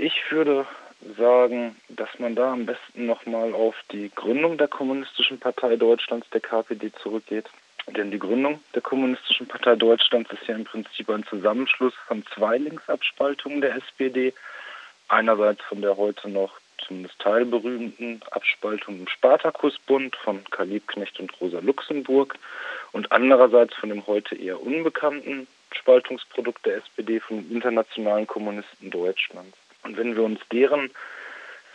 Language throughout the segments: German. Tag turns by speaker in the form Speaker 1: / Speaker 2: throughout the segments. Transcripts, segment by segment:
Speaker 1: Ich würde sagen, dass man da am besten nochmal auf die Gründung der Kommunistischen Partei Deutschlands, der KPD, zurückgeht. Denn die Gründung der Kommunistischen Partei Deutschlands ist ja im Prinzip ein Zusammenschluss von zwei Linksabspaltungen der SPD. Einerseits von der heute noch zumindest teilberühmten Abspaltung im Spartakusbund von Karl Liebknecht und Rosa Luxemburg und andererseits von dem heute eher unbekannten Spaltungsprodukt der SPD den internationalen Kommunisten Deutschlands. Und wenn wir uns deren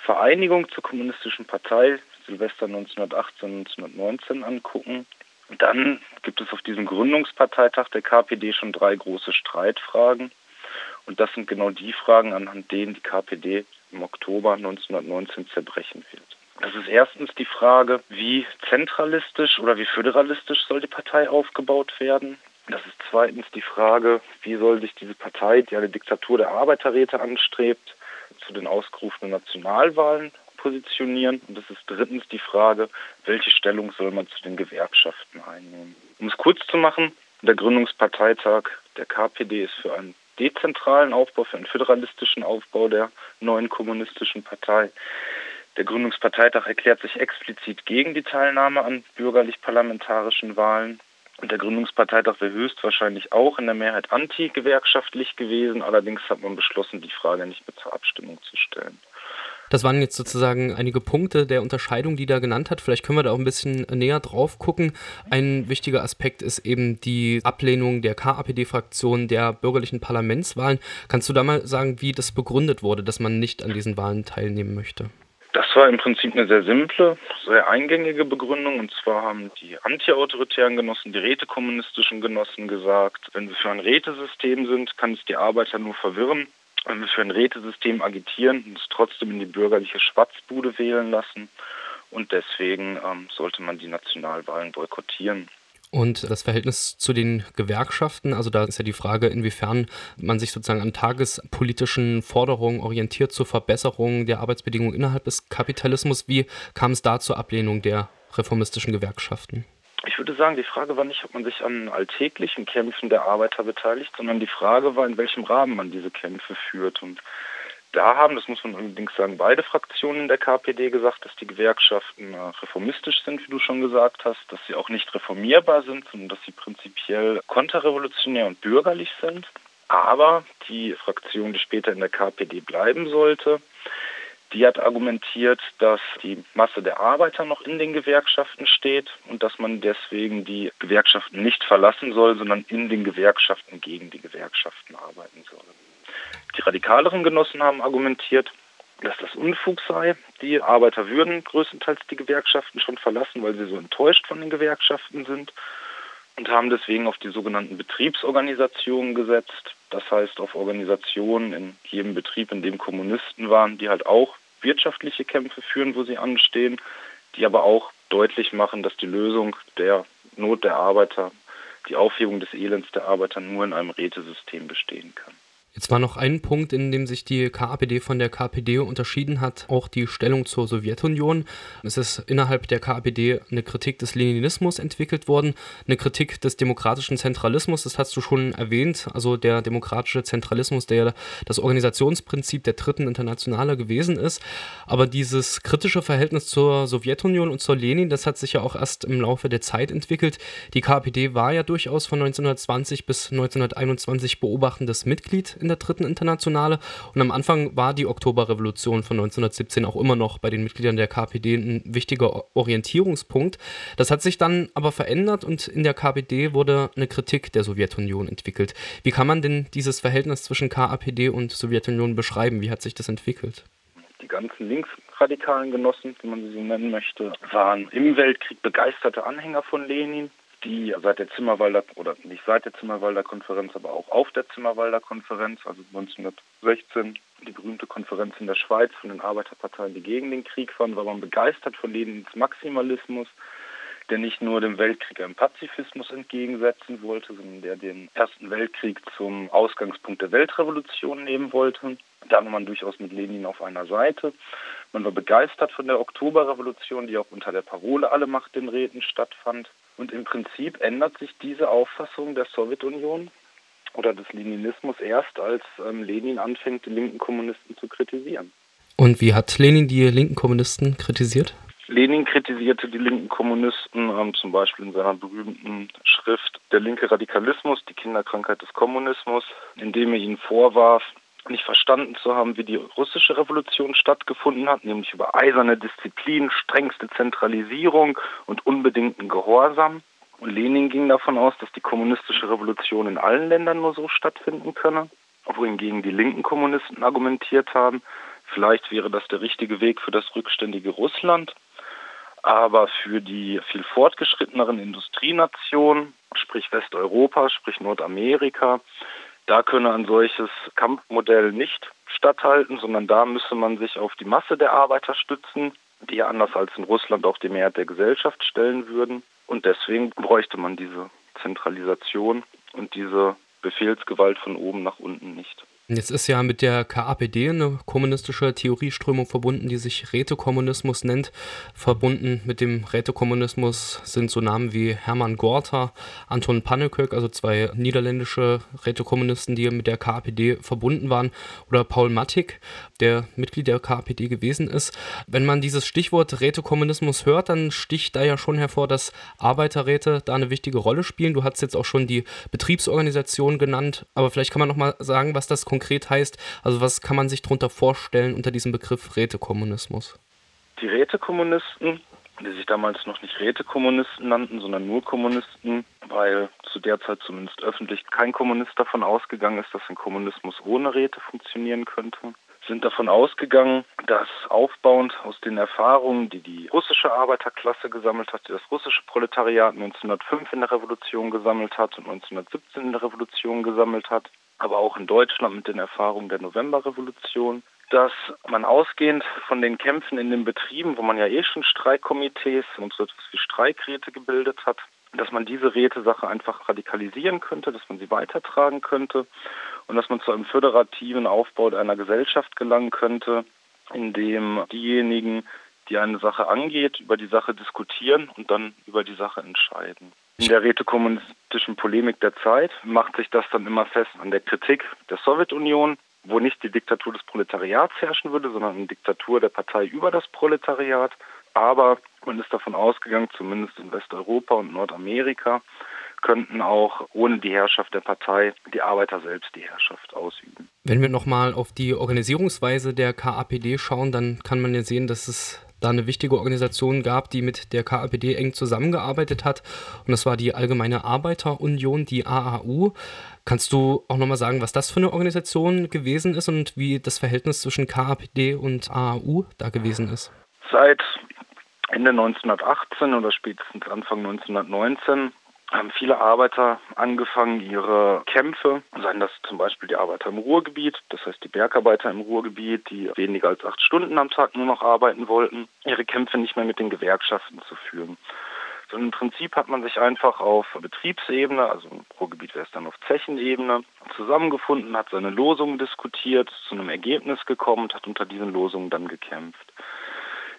Speaker 1: Vereinigung zur Kommunistischen Partei Silvester 1918, 1919 angucken, dann gibt es auf diesem Gründungsparteitag der KPD schon drei große Streitfragen. Und das sind genau die Fragen, anhand denen die KPD im Oktober 1919 zerbrechen wird. Das ist erstens die Frage, wie zentralistisch oder wie föderalistisch soll die Partei aufgebaut werden. Das ist zweitens die Frage, wie soll sich diese Partei, die eine Diktatur der Arbeiterräte anstrebt, zu den ausgerufenen Nationalwahlen positionieren. Und das ist drittens die Frage, welche Stellung soll man zu den Gewerkschaften einnehmen. Um es kurz zu machen, der Gründungsparteitag der KPD ist für einen dezentralen Aufbau, für einen föderalistischen Aufbau der neuen kommunistischen Partei. Der Gründungsparteitag erklärt sich explizit gegen die Teilnahme an bürgerlich-parlamentarischen Wahlen. Und der Gründungsparteitag wäre höchstwahrscheinlich auch in der Mehrheit anti-gewerkschaftlich gewesen. Allerdings hat man beschlossen, die Frage nicht mehr zur Abstimmung zu stellen.
Speaker 2: Das waren jetzt sozusagen einige Punkte der Unterscheidung, die da genannt hat. Vielleicht können wir da auch ein bisschen näher drauf gucken. Ein wichtiger Aspekt ist eben die Ablehnung der KAPD-Fraktion der bürgerlichen Parlamentswahlen. Kannst du da mal sagen, wie das begründet wurde, dass man nicht an diesen Wahlen teilnehmen möchte?
Speaker 1: Das war im Prinzip eine sehr simple, sehr eingängige Begründung. Und zwar haben die antiautoritären Genossen, die rätekommunistischen Genossen gesagt, wenn wir für ein Rätesystem sind, kann es die Arbeiter nur verwirren. Wenn wir für ein Rätesystem agitieren und es trotzdem in die bürgerliche Schwatzbude wählen lassen. Und deswegen ähm, sollte man die Nationalwahlen boykottieren.
Speaker 2: Und das Verhältnis zu den Gewerkschaften, also da ist ja die Frage, inwiefern man sich sozusagen an tagespolitischen Forderungen orientiert zur Verbesserung der Arbeitsbedingungen innerhalb des Kapitalismus. Wie kam es da zur Ablehnung der reformistischen Gewerkschaften?
Speaker 1: Ich würde sagen, die Frage war nicht, ob man sich an alltäglichen Kämpfen der Arbeiter beteiligt, sondern die Frage war, in welchem Rahmen man diese Kämpfe führt. Und da haben, das muss man allerdings sagen, beide Fraktionen der KPD gesagt, dass die Gewerkschaften äh, reformistisch sind, wie du schon gesagt hast, dass sie auch nicht reformierbar sind, sondern dass sie prinzipiell konterrevolutionär und bürgerlich sind. Aber die Fraktion, die später in der KPD bleiben sollte, die hat argumentiert, dass die Masse der Arbeiter noch in den Gewerkschaften steht und dass man deswegen die Gewerkschaften nicht verlassen soll, sondern in den Gewerkschaften gegen die Gewerkschaften arbeiten soll. Die radikaleren Genossen haben argumentiert, dass das Unfug sei. Die Arbeiter würden größtenteils die Gewerkschaften schon verlassen, weil sie so enttäuscht von den Gewerkschaften sind und haben deswegen auf die sogenannten Betriebsorganisationen gesetzt. Das heißt auf Organisationen in jedem Betrieb, in dem Kommunisten waren, die halt auch wirtschaftliche Kämpfe führen, wo sie anstehen, die aber auch deutlich machen, dass die Lösung der Not der Arbeiter, die Aufhebung des Elends der Arbeiter nur in einem Rätesystem bestehen kann.
Speaker 2: Jetzt war noch ein Punkt, in dem sich die KAPD von der KPD unterschieden hat, auch die Stellung zur Sowjetunion. Es ist innerhalb der KAPD eine Kritik des Leninismus entwickelt worden, eine Kritik des demokratischen Zentralismus, das hast du schon erwähnt, also der demokratische Zentralismus, der das Organisationsprinzip der dritten Internationale gewesen ist. Aber dieses kritische Verhältnis zur Sowjetunion und zur Lenin, das hat sich ja auch erst im Laufe der Zeit entwickelt. Die KPD war ja durchaus von 1920 bis 1921 beobachtendes Mitglied in der dritten Internationale. Und am Anfang war die Oktoberrevolution von 1917 auch immer noch bei den Mitgliedern der KPD ein wichtiger Orientierungspunkt. Das hat sich dann aber verändert und in der KPD wurde eine Kritik der Sowjetunion entwickelt. Wie kann man denn dieses Verhältnis zwischen KAPD und Sowjetunion beschreiben? Wie hat sich das entwickelt?
Speaker 1: Die ganzen linksradikalen Genossen, wie man sie so nennen möchte, waren im Weltkrieg begeisterte Anhänger von Lenin die seit der Zimmerwalder, oder nicht seit der Zimmerwalder Konferenz, aber auch auf der Zimmerwalder Konferenz, also 1916, die berühmte Konferenz in der Schweiz von den Arbeiterparteien, die gegen den Krieg waren, war man begeistert von Lenins Maximalismus, der nicht nur dem Weltkrieg einen Pazifismus entgegensetzen wollte, sondern der den Ersten Weltkrieg zum Ausgangspunkt der Weltrevolution nehmen wollte. Da war man durchaus mit Lenin auf einer Seite. Man war begeistert von der Oktoberrevolution, die auch unter der Parole Alle Macht den Räten stattfand. Und im Prinzip ändert sich diese Auffassung der Sowjetunion oder des Leninismus erst, als ähm, Lenin anfängt, die linken Kommunisten zu kritisieren.
Speaker 2: Und wie hat Lenin die linken Kommunisten kritisiert?
Speaker 1: Lenin kritisierte die linken Kommunisten ähm, zum Beispiel in seiner berühmten Schrift Der linke Radikalismus, die Kinderkrankheit des Kommunismus, indem er ihnen vorwarf, nicht verstanden zu haben, wie die russische Revolution stattgefunden hat, nämlich über eiserne Disziplin, strengste Zentralisierung und unbedingten Gehorsam. Und Lenin ging davon aus, dass die kommunistische Revolution in allen Ländern nur so stattfinden könne, wohingegen die linken Kommunisten argumentiert haben, vielleicht wäre das der richtige Weg für das rückständige Russland, aber für die viel fortgeschritteneren Industrienationen, sprich Westeuropa, sprich Nordamerika, da könne ein solches Kampfmodell nicht statthalten, sondern da müsse man sich auf die Masse der Arbeiter stützen, die anders als in Russland auch die Mehrheit der Gesellschaft stellen würden. Und deswegen bräuchte man diese Zentralisation und diese Befehlsgewalt von oben nach unten nicht.
Speaker 2: Jetzt ist ja mit der KAPD eine kommunistische Theorieströmung verbunden, die sich Rätekommunismus nennt. Verbunden mit dem Rätekommunismus sind so Namen wie Hermann Gorter, Anton Pannekoek, also zwei niederländische Rätekommunisten, die mit der KAPD verbunden waren, oder Paul Mattig, der Mitglied der KAPD gewesen ist. Wenn man dieses Stichwort Rätekommunismus hört, dann sticht da ja schon hervor, dass Arbeiterräte da eine wichtige Rolle spielen. Du hast jetzt auch schon die Betriebsorganisation genannt, aber vielleicht kann man noch mal sagen, was das konkret heißt. Also was kann man sich darunter vorstellen unter diesem Begriff Rätekommunismus?
Speaker 1: Die Rätekommunisten, die sich damals noch nicht Rätekommunisten nannten, sondern nur Kommunisten, weil zu der Zeit zumindest öffentlich kein Kommunist davon ausgegangen ist, dass ein Kommunismus ohne Räte funktionieren könnte sind davon ausgegangen, dass aufbauend aus den Erfahrungen, die die russische Arbeiterklasse gesammelt hat, die das russische Proletariat 1905 in der Revolution gesammelt hat und 1917 in der Revolution gesammelt hat, aber auch in Deutschland mit den Erfahrungen der Novemberrevolution, dass man ausgehend von den Kämpfen in den Betrieben, wo man ja eh schon Streikkomitees und so etwas wie Streikräte gebildet hat, dass man diese Rätesache einfach radikalisieren könnte, dass man sie weitertragen könnte und dass man zu einem föderativen Aufbau einer Gesellschaft gelangen könnte, in dem diejenigen, die eine Sache angeht, über die Sache diskutieren und dann über die Sache entscheiden. In der rätekommunistischen Polemik der Zeit macht sich das dann immer fest an der Kritik der Sowjetunion, wo nicht die Diktatur des Proletariats herrschen würde, sondern eine Diktatur der Partei über das Proletariat. Aber man ist davon ausgegangen, zumindest in Westeuropa und Nordamerika, könnten auch ohne die Herrschaft der Partei die Arbeiter selbst die Herrschaft ausüben.
Speaker 2: Wenn wir nochmal auf die Organisierungsweise der KAPD schauen, dann kann man ja sehen, dass es da eine wichtige Organisation gab, die mit der KAPD eng zusammengearbeitet hat. Und das war die Allgemeine Arbeiterunion, die AAU. Kannst du auch nochmal sagen, was das für eine Organisation gewesen ist und wie das Verhältnis zwischen KAPD und AAU da gewesen ist?
Speaker 1: Seit Ende 1918 oder spätestens Anfang 1919 haben viele Arbeiter angefangen, ihre Kämpfe, seien das zum Beispiel die Arbeiter im Ruhrgebiet, das heißt die Bergarbeiter im Ruhrgebiet, die weniger als acht Stunden am Tag nur noch arbeiten wollten, ihre Kämpfe nicht mehr mit den Gewerkschaften zu führen. Sondern im Prinzip hat man sich einfach auf Betriebsebene, also im Ruhrgebiet wäre es dann auf Zechenebene, zusammengefunden, hat seine Losungen diskutiert, zu einem Ergebnis gekommen und hat unter diesen Losungen dann gekämpft.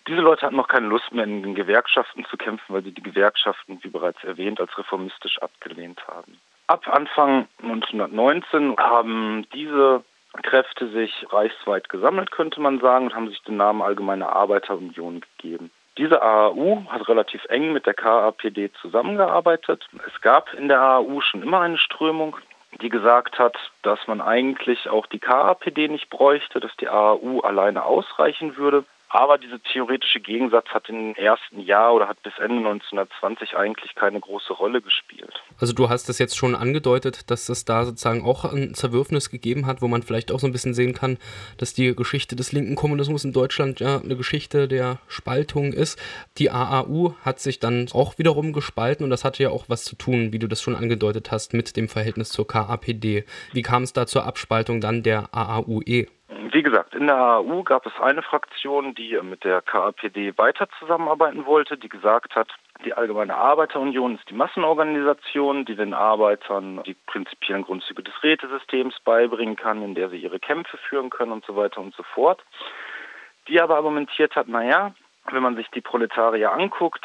Speaker 1: Diese Leute hatten noch keine Lust mehr in den Gewerkschaften zu kämpfen, weil sie die Gewerkschaften, wie bereits erwähnt, als reformistisch abgelehnt haben. Ab Anfang 1919 haben diese Kräfte sich reichsweit gesammelt, könnte man sagen, und haben sich den Namen Allgemeine Arbeiterunion gegeben. Diese AAU hat relativ eng mit der KAPD zusammengearbeitet. Es gab in der AAU schon immer eine Strömung, die gesagt hat, dass man eigentlich auch die KAPD nicht bräuchte, dass die AAU alleine ausreichen würde. Aber dieser theoretische Gegensatz hat im ersten Jahr oder hat bis Ende 1920 eigentlich keine große Rolle gespielt.
Speaker 2: Also du hast es jetzt schon angedeutet, dass es da sozusagen auch ein Zerwürfnis gegeben hat, wo man vielleicht auch so ein bisschen sehen kann, dass die Geschichte des linken Kommunismus in Deutschland ja eine Geschichte der Spaltung ist. Die AAU hat sich dann auch wiederum gespalten und das hatte ja auch was zu tun, wie du das schon angedeutet hast, mit dem Verhältnis zur KAPD. Wie kam es da zur Abspaltung dann der AAUE?
Speaker 1: Wie gesagt, in der AU gab es eine Fraktion, die mit der KAPD weiter zusammenarbeiten wollte, die gesagt hat, die Allgemeine Arbeiterunion ist die Massenorganisation, die den Arbeitern die prinzipiellen Grundzüge des Rätesystems beibringen kann, in der sie ihre Kämpfe führen können und so weiter und so fort. Die aber argumentiert hat, naja, wenn man sich die Proletarier anguckt,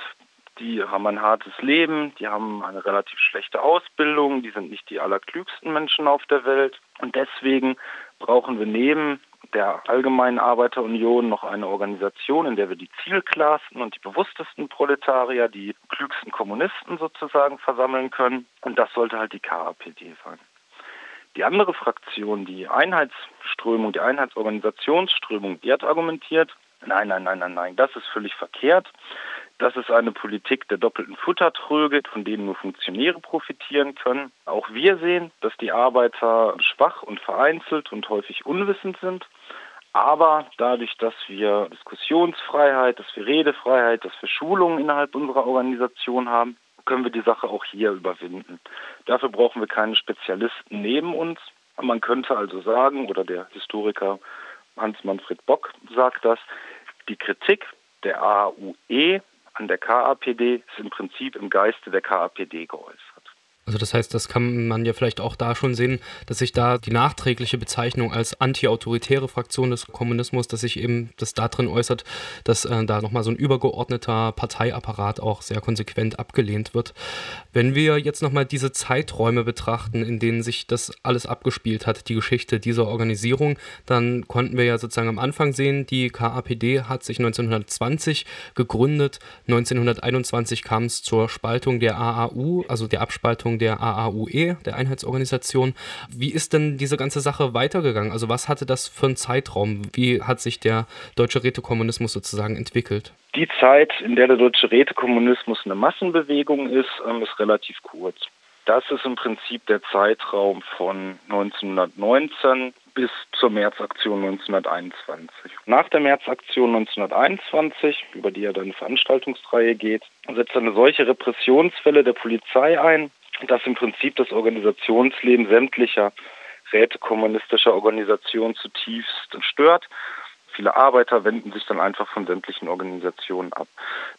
Speaker 1: die haben ein hartes Leben, die haben eine relativ schlechte Ausbildung, die sind nicht die allerklügsten Menschen auf der Welt. Und deswegen brauchen wir neben der Allgemeinen Arbeiterunion noch eine Organisation, in der wir die zielklarsten und die bewusstesten Proletarier, die klügsten Kommunisten sozusagen versammeln können. Und das sollte halt die KAPD sein. Die andere Fraktion, die Einheitsströmung, die Einheitsorganisationsströmung, die hat argumentiert, nein, nein, nein, nein, nein, das ist völlig verkehrt. Das ist eine Politik der doppelten Futtertröge, von denen nur Funktionäre profitieren können. Auch wir sehen, dass die Arbeiter schwach und vereinzelt und häufig unwissend sind. Aber dadurch, dass wir Diskussionsfreiheit, dass wir Redefreiheit, dass wir Schulungen innerhalb unserer Organisation haben, können wir die Sache auch hier überwinden. Dafür brauchen wir keine Spezialisten neben uns. Man könnte also sagen, oder der Historiker Hans-Manfred Bock sagt das, die Kritik der AUE an der KAPD ist im Prinzip im Geiste der KAPD geäußert.
Speaker 2: Also das heißt, das kann man ja vielleicht auch da schon sehen, dass sich da die nachträgliche Bezeichnung als antiautoritäre Fraktion des Kommunismus, dass sich eben das da drin äußert, dass äh, da nochmal so ein übergeordneter Parteiapparat auch sehr konsequent abgelehnt wird. Wenn wir jetzt nochmal diese Zeiträume betrachten, in denen sich das alles abgespielt hat, die Geschichte dieser Organisierung, dann konnten wir ja sozusagen am Anfang sehen, die KAPD hat sich 1920 gegründet, 1921 kam es zur Spaltung der AAU, also der Abspaltung der AAUE, der Einheitsorganisation. Wie ist denn diese ganze Sache weitergegangen? Also was hatte das für einen Zeitraum? Wie hat sich der deutsche Rätekommunismus sozusagen entwickelt?
Speaker 1: Die Zeit, in der der deutsche Rätekommunismus eine Massenbewegung ist, ähm, ist relativ kurz. Das ist im Prinzip der Zeitraum von 1919 bis zur Märzaktion 1921. Nach der Märzaktion 1921, über die ja dann eine Veranstaltungsreihe geht, setzt eine solche Repressionswelle der Polizei ein, dass im Prinzip das Organisationsleben sämtlicher rätekommunistischer Organisationen zutiefst stört. Viele Arbeiter wenden sich dann einfach von sämtlichen Organisationen ab.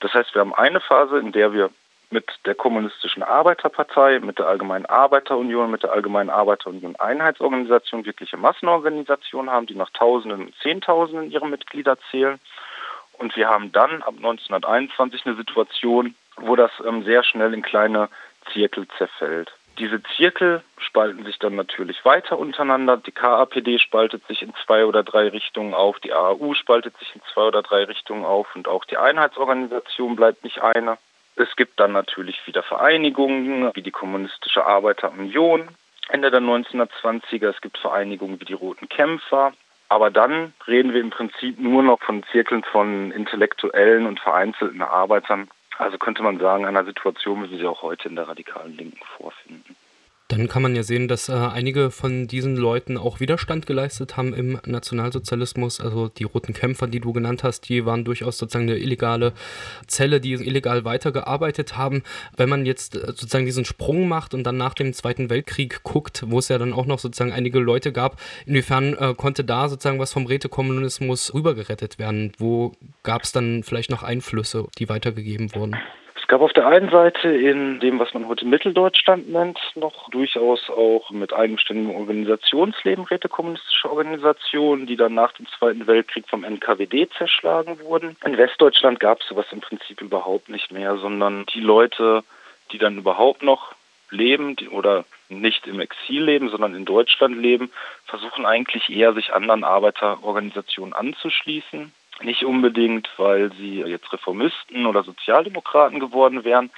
Speaker 1: Das heißt, wir haben eine Phase, in der wir mit der Kommunistischen Arbeiterpartei, mit der Allgemeinen Arbeiterunion, mit der Allgemeinen Arbeiterunion Einheitsorganisation wirkliche Massenorganisationen haben, die nach Tausenden und Zehntausenden ihre Mitglieder zählen. Und wir haben dann ab 1921 eine Situation, wo das ähm, sehr schnell in kleine Zirkel zerfällt. Diese Zirkel spalten sich dann natürlich weiter untereinander. Die KAPD spaltet sich in zwei oder drei Richtungen auf, die AAU spaltet sich in zwei oder drei Richtungen auf und auch die Einheitsorganisation bleibt nicht eine. Es gibt dann natürlich wieder Vereinigungen wie die Kommunistische Arbeiterunion Ende der 1920er. Es gibt Vereinigungen wie die Roten Kämpfer. Aber dann reden wir im Prinzip nur noch von Zirkeln von intellektuellen und vereinzelten Arbeitern, also könnte man sagen, einer Situation, wie wir sie auch heute in der radikalen Linken vorfinden.
Speaker 2: Dann kann man ja sehen, dass äh, einige von diesen Leuten auch Widerstand geleistet haben im Nationalsozialismus. Also die Roten Kämpfer, die du genannt hast, die waren durchaus sozusagen eine illegale Zelle, die illegal weitergearbeitet haben. Wenn man jetzt äh, sozusagen diesen Sprung macht und dann nach dem Zweiten Weltkrieg guckt, wo es ja dann auch noch sozusagen einige Leute gab, inwiefern äh, konnte da sozusagen was vom Rätekommunismus rübergerettet werden? Wo gab es dann vielleicht noch Einflüsse, die weitergegeben wurden?
Speaker 1: Gab auf der einen Seite in dem, was man heute Mitteldeutschland nennt, noch durchaus auch mit eigenständigem Organisationsleben rätekommunistische Organisationen, die dann nach dem Zweiten Weltkrieg vom NKWD zerschlagen wurden. In Westdeutschland gab es sowas im Prinzip überhaupt nicht mehr, sondern die Leute, die dann überhaupt noch leben oder nicht im Exil leben, sondern in Deutschland leben, versuchen eigentlich eher sich anderen Arbeiterorganisationen anzuschließen nicht unbedingt, weil sie jetzt Reformisten oder Sozialdemokraten geworden wären,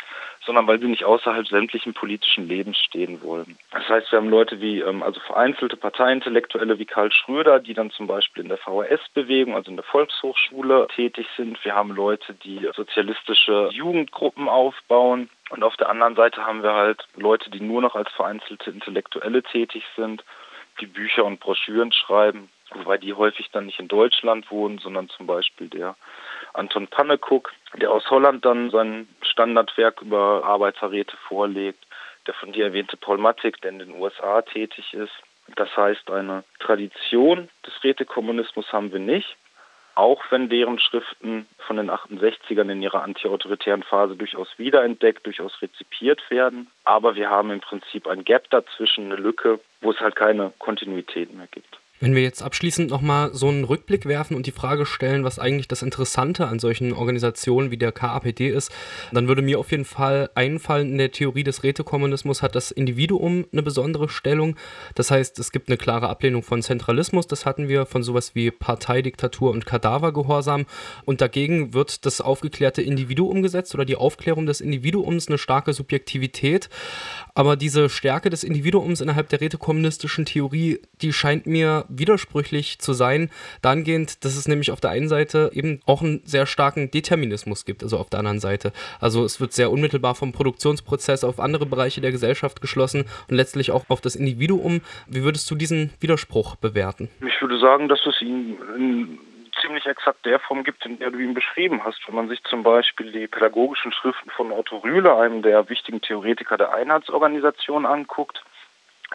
Speaker 1: sondern weil sie nicht außerhalb sämtlichen politischen Lebens stehen wollen. Das heißt, wir haben Leute wie, ähm, also vereinzelte Parteiintellektuelle wie Karl Schröder, die dann zum Beispiel in der VHS-Bewegung, also in der Volkshochschule tätig sind. Wir haben Leute, die sozialistische Jugendgruppen aufbauen. Und auf der anderen Seite haben wir halt Leute, die nur noch als vereinzelte Intellektuelle tätig sind, die Bücher und Broschüren schreiben wobei die häufig dann nicht in Deutschland wohnen, sondern zum Beispiel der Anton Pannekuck, der aus Holland dann sein Standardwerk über Arbeiterräte vorlegt, der von dir erwähnte Paul Mattig, der in den USA tätig ist. Das heißt, eine Tradition des Rätekommunismus haben wir nicht, auch wenn deren Schriften von den 68ern in ihrer antiautoritären Phase durchaus wiederentdeckt, durchaus rezipiert werden. Aber wir haben im Prinzip ein Gap dazwischen, eine Lücke, wo es halt keine Kontinuität mehr gibt.
Speaker 2: Wenn wir jetzt abschließend nochmal so einen Rückblick werfen und die Frage stellen, was eigentlich das Interessante an solchen Organisationen wie der KAPD ist, dann würde mir auf jeden Fall einfallen, in der Theorie des Rätekommunismus hat das Individuum eine besondere Stellung. Das heißt, es gibt eine klare Ablehnung von Zentralismus, das hatten wir von sowas wie Parteidiktatur und Kadavergehorsam. Und dagegen wird das aufgeklärte Individuum gesetzt oder die Aufklärung des Individuums eine starke Subjektivität. Aber diese Stärke des Individuums innerhalb der rätekommunistischen Theorie, die scheint mir widersprüchlich zu sein, dahingehend, dass es nämlich auf der einen Seite eben auch einen sehr starken Determinismus gibt, also auf der anderen Seite. Also es wird sehr unmittelbar vom Produktionsprozess auf andere Bereiche der Gesellschaft geschlossen und letztlich auch auf das Individuum. Wie würdest du diesen Widerspruch bewerten?
Speaker 1: Ich würde sagen, dass es ihn in ziemlich exakt der Form gibt, in der du ihn beschrieben hast. Wenn man sich zum Beispiel die pädagogischen Schriften von Otto Rühle, einem der wichtigen Theoretiker der Einheitsorganisation, anguckt,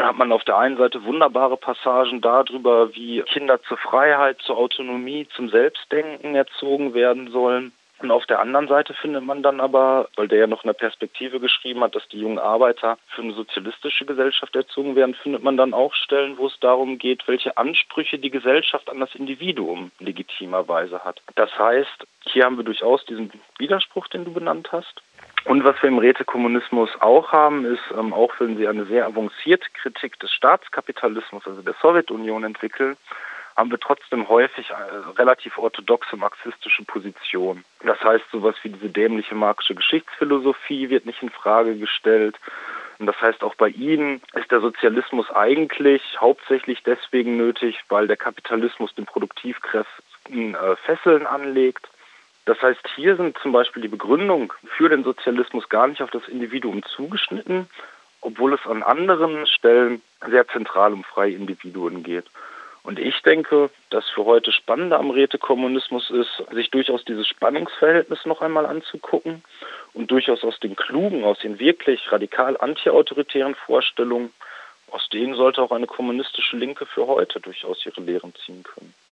Speaker 1: hat man auf der einen Seite wunderbare Passagen darüber, wie Kinder zur Freiheit, zur Autonomie, zum Selbstdenken erzogen werden sollen. Und auf der anderen Seite findet man dann aber, weil der ja noch eine Perspektive geschrieben hat, dass die jungen Arbeiter für eine sozialistische Gesellschaft erzogen werden, findet man dann auch Stellen, wo es darum geht, welche Ansprüche die Gesellschaft an das Individuum legitimerweise hat. Das heißt, hier haben wir durchaus diesen Widerspruch, den du benannt hast. Und was wir im Rätekommunismus auch haben, ist, ähm, auch wenn sie eine sehr avancierte Kritik des Staatskapitalismus, also der Sowjetunion entwickeln, haben wir trotzdem häufig äh, relativ orthodoxe marxistische Positionen. Das heißt, sowas wie diese dämliche marxische Geschichtsphilosophie wird nicht in Frage gestellt. Und das heißt, auch bei ihnen ist der Sozialismus eigentlich hauptsächlich deswegen nötig, weil der Kapitalismus den Produktivkräften äh, Fesseln anlegt das heißt, hier sind zum Beispiel die Begründungen für den Sozialismus gar nicht auf das Individuum zugeschnitten, obwohl es an anderen Stellen sehr zentral um freie Individuen geht. Und ich denke, das für heute Spannende am Rätekommunismus ist, sich durchaus dieses Spannungsverhältnis noch einmal anzugucken und durchaus aus den klugen, aus den wirklich radikal antiautoritären Vorstellungen, aus denen sollte auch eine kommunistische Linke für heute durchaus ihre Lehren ziehen können.